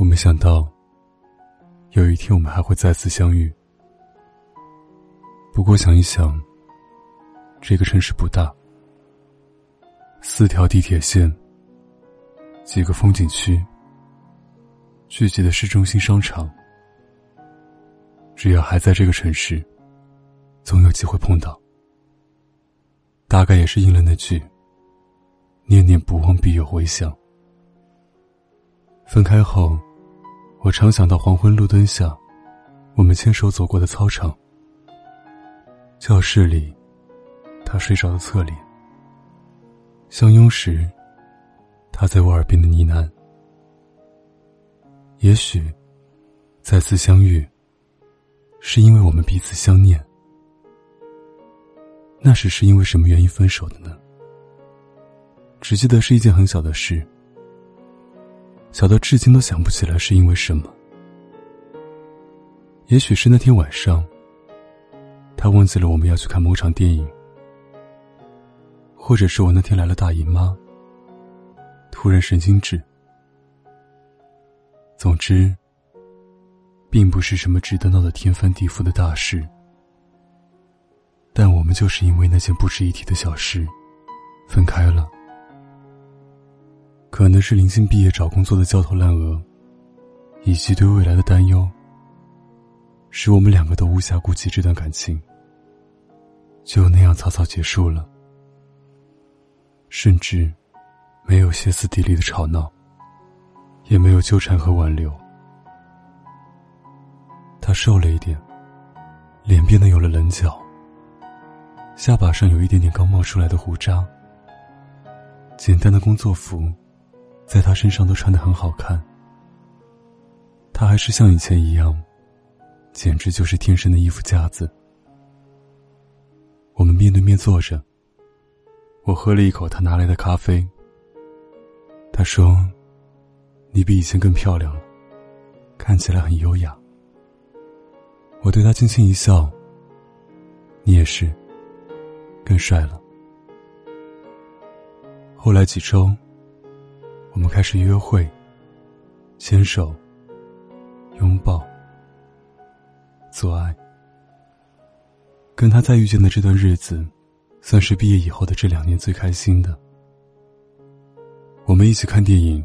我没想到，有一天我们还会再次相遇。不过想一想，这个城市不大，四条地铁线，几个风景区，聚集的市中心商场。只要还在这个城市，总有机会碰到。大概也是应了那句“念念不忘，必有回响”。分开后。我常想到黄昏路灯下，我们牵手走过的操场。教室里，他睡着的侧脸。相拥时，他在我耳边的呢喃。也许，再次相遇，是因为我们彼此相念。那时是因为什么原因分手的呢？只记得是一件很小的事。小到至今都想不起来是因为什么。也许是那天晚上，他忘记了我们要去看某场电影，或者是我那天来了大姨妈，突然神经质。总之，并不是什么值得闹得天翻地覆的大事，但我们就是因为那件不值一提的小事，分开了。可能是临近毕业找工作的焦头烂额，以及对未来的担忧，使我们两个都无暇顾及这段感情，就那样草草结束了，甚至没有歇斯底里的吵闹，也没有纠缠和挽留。他瘦了一点，脸变得有了棱角，下巴上有一点点刚冒出来的胡渣，简单的工作服。在他身上都穿得很好看，他还是像以前一样，简直就是天生的衣服架子。我们面对面坐着，我喝了一口他拿来的咖啡。他说：“你比以前更漂亮了，看起来很优雅。”我对他轻轻一笑：“你也是，更帅了。”后来几周。我们开始约会，牵手、拥抱、做爱。跟他在遇见的这段日子，算是毕业以后的这两年最开心的。我们一起看电影、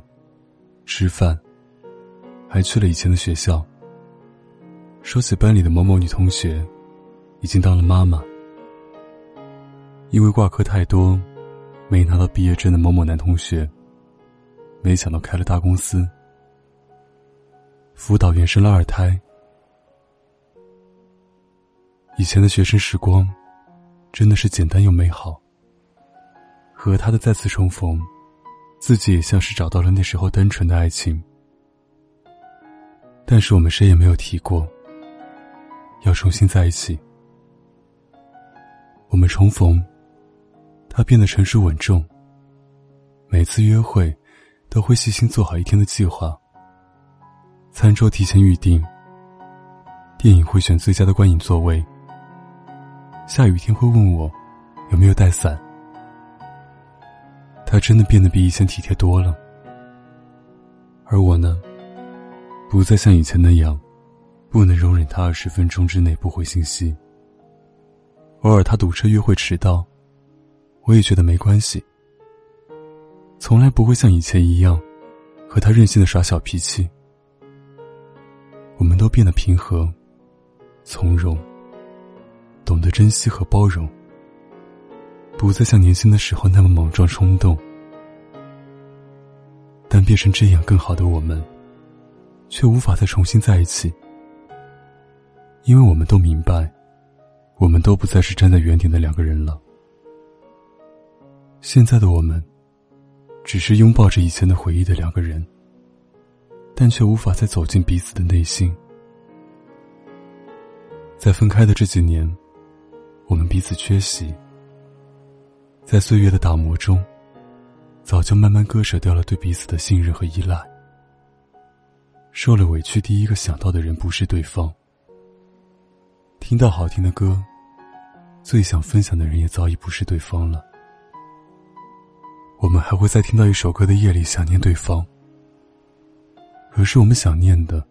吃饭，还去了以前的学校。说起班里的某某女同学，已经当了妈妈。因为挂科太多，没拿到毕业证的某某男同学。没想到开了大公司，辅导员生了二胎。以前的学生时光，真的是简单又美好。和他的再次重逢，自己也像是找到了那时候单纯的爱情。但是我们谁也没有提过要重新在一起。我们重逢，他变得成熟稳重。每次约会。都会细心做好一天的计划。餐桌提前预定。电影会选最佳的观影座位。下雨天会问我有没有带伞。他真的变得比以前体贴多了。而我呢，不再像以前那样，不能容忍他二十分钟之内不回信息。偶尔他堵车约会迟到，我也觉得没关系。从来不会像以前一样，和他任性的耍小脾气。我们都变得平和、从容，懂得珍惜和包容，不再像年轻的时候那么莽撞冲动。但变成这样更好的我们，却无法再重新在一起，因为我们都明白，我们都不再是站在原点的两个人了。现在的我们。只是拥抱着以前的回忆的两个人，但却无法再走进彼此的内心。在分开的这几年，我们彼此缺席，在岁月的打磨中，早就慢慢割舍掉了对彼此的信任和依赖。受了委屈，第一个想到的人不是对方。听到好听的歌，最想分享的人也早已不是对方了。我们还会在听到一首歌的夜里想念对方，可是我们想念的，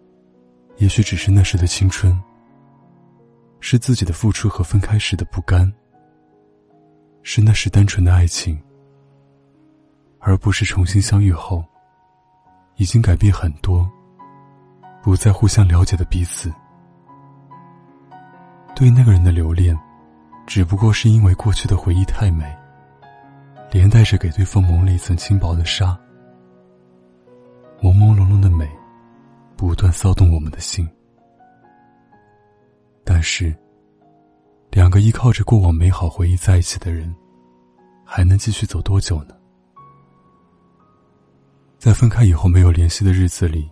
也许只是那时的青春，是自己的付出和分开时的不甘，是那时单纯的爱情，而不是重新相遇后，已经改变很多，不再互相了解的彼此。对那个人的留恋，只不过是因为过去的回忆太美，连带着给对方蒙了一层轻薄的纱。朦朦胧胧的美，不断骚动我们的心。但是，两个依靠着过往美好回忆在一起的人，还能继续走多久呢？在分开以后没有联系的日子里，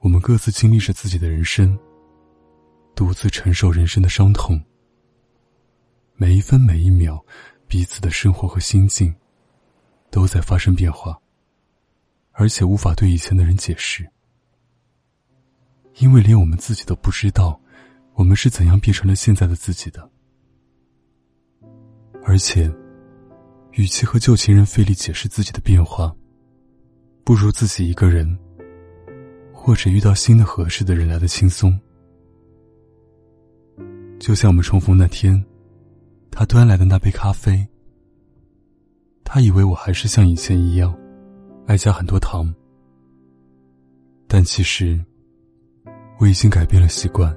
我们各自经历着自己的人生，独自承受人生的伤痛。每一分每一秒，彼此的生活和心境，都在发生变化。而且无法对以前的人解释，因为连我们自己都不知道，我们是怎样变成了现在的自己的。而且，与其和旧情人费力解释自己的变化，不如自己一个人，或者遇到新的合适的人来的轻松。就像我们重逢那天，他端来的那杯咖啡，他以为我还是像以前一样。爱加很多糖，但其实我已经改变了习惯，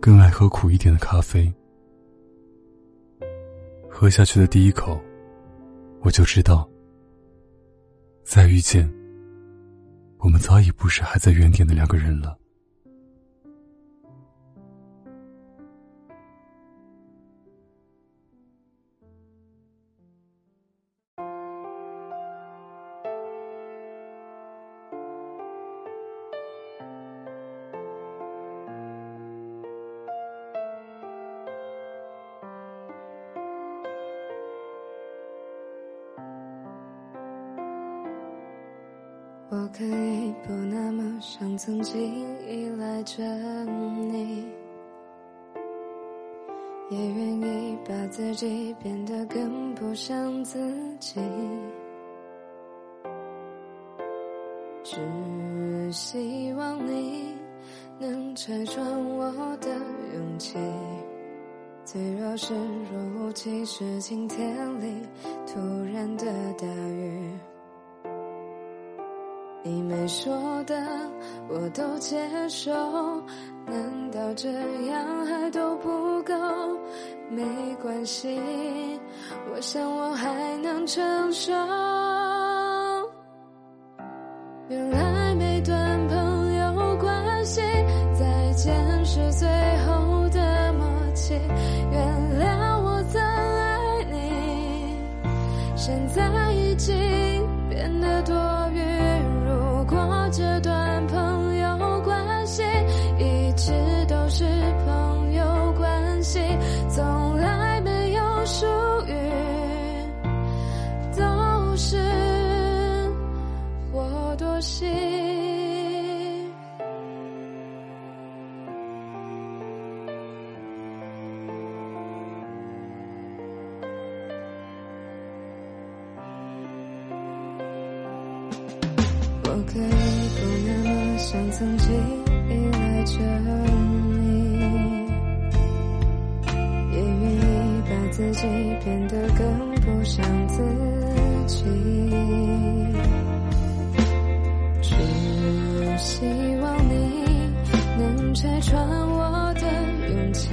更爱喝苦一点的咖啡。喝下去的第一口，我就知道，再遇见，我们早已不是还在原点的两个人了。可以不那么像曾经依赖着你，也愿意把自己变得更不像自己，只希望你能拆穿我的勇气。脆弱是若无其事，晴天里你说的我都接受，难道这样还都不够？没关系，我想我还能承受。我可以不那么。像曾经依赖着你，也愿意把自己变得更不像自己，只希望你能拆穿我的勇气。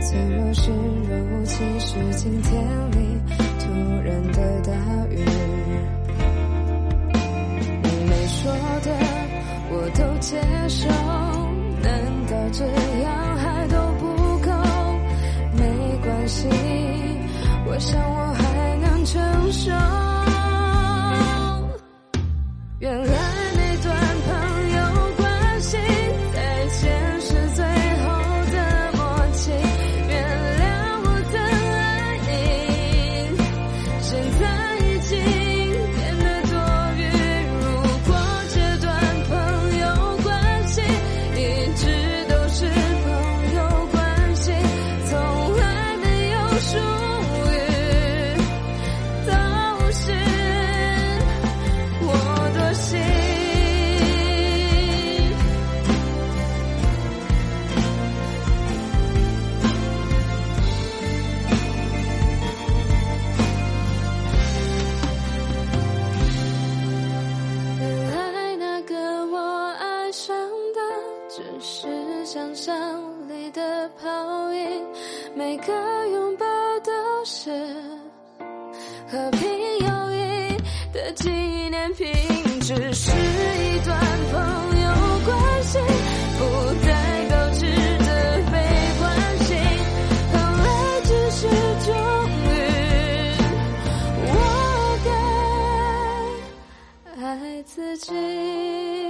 脆弱是若无其事，晴天接受，难道这样还都不够？没关系，我想我还能承受。每个拥抱都是和平友谊的纪念品，只是一段朋友关系，不代表值得被关心。后来只是终于，我该爱自己。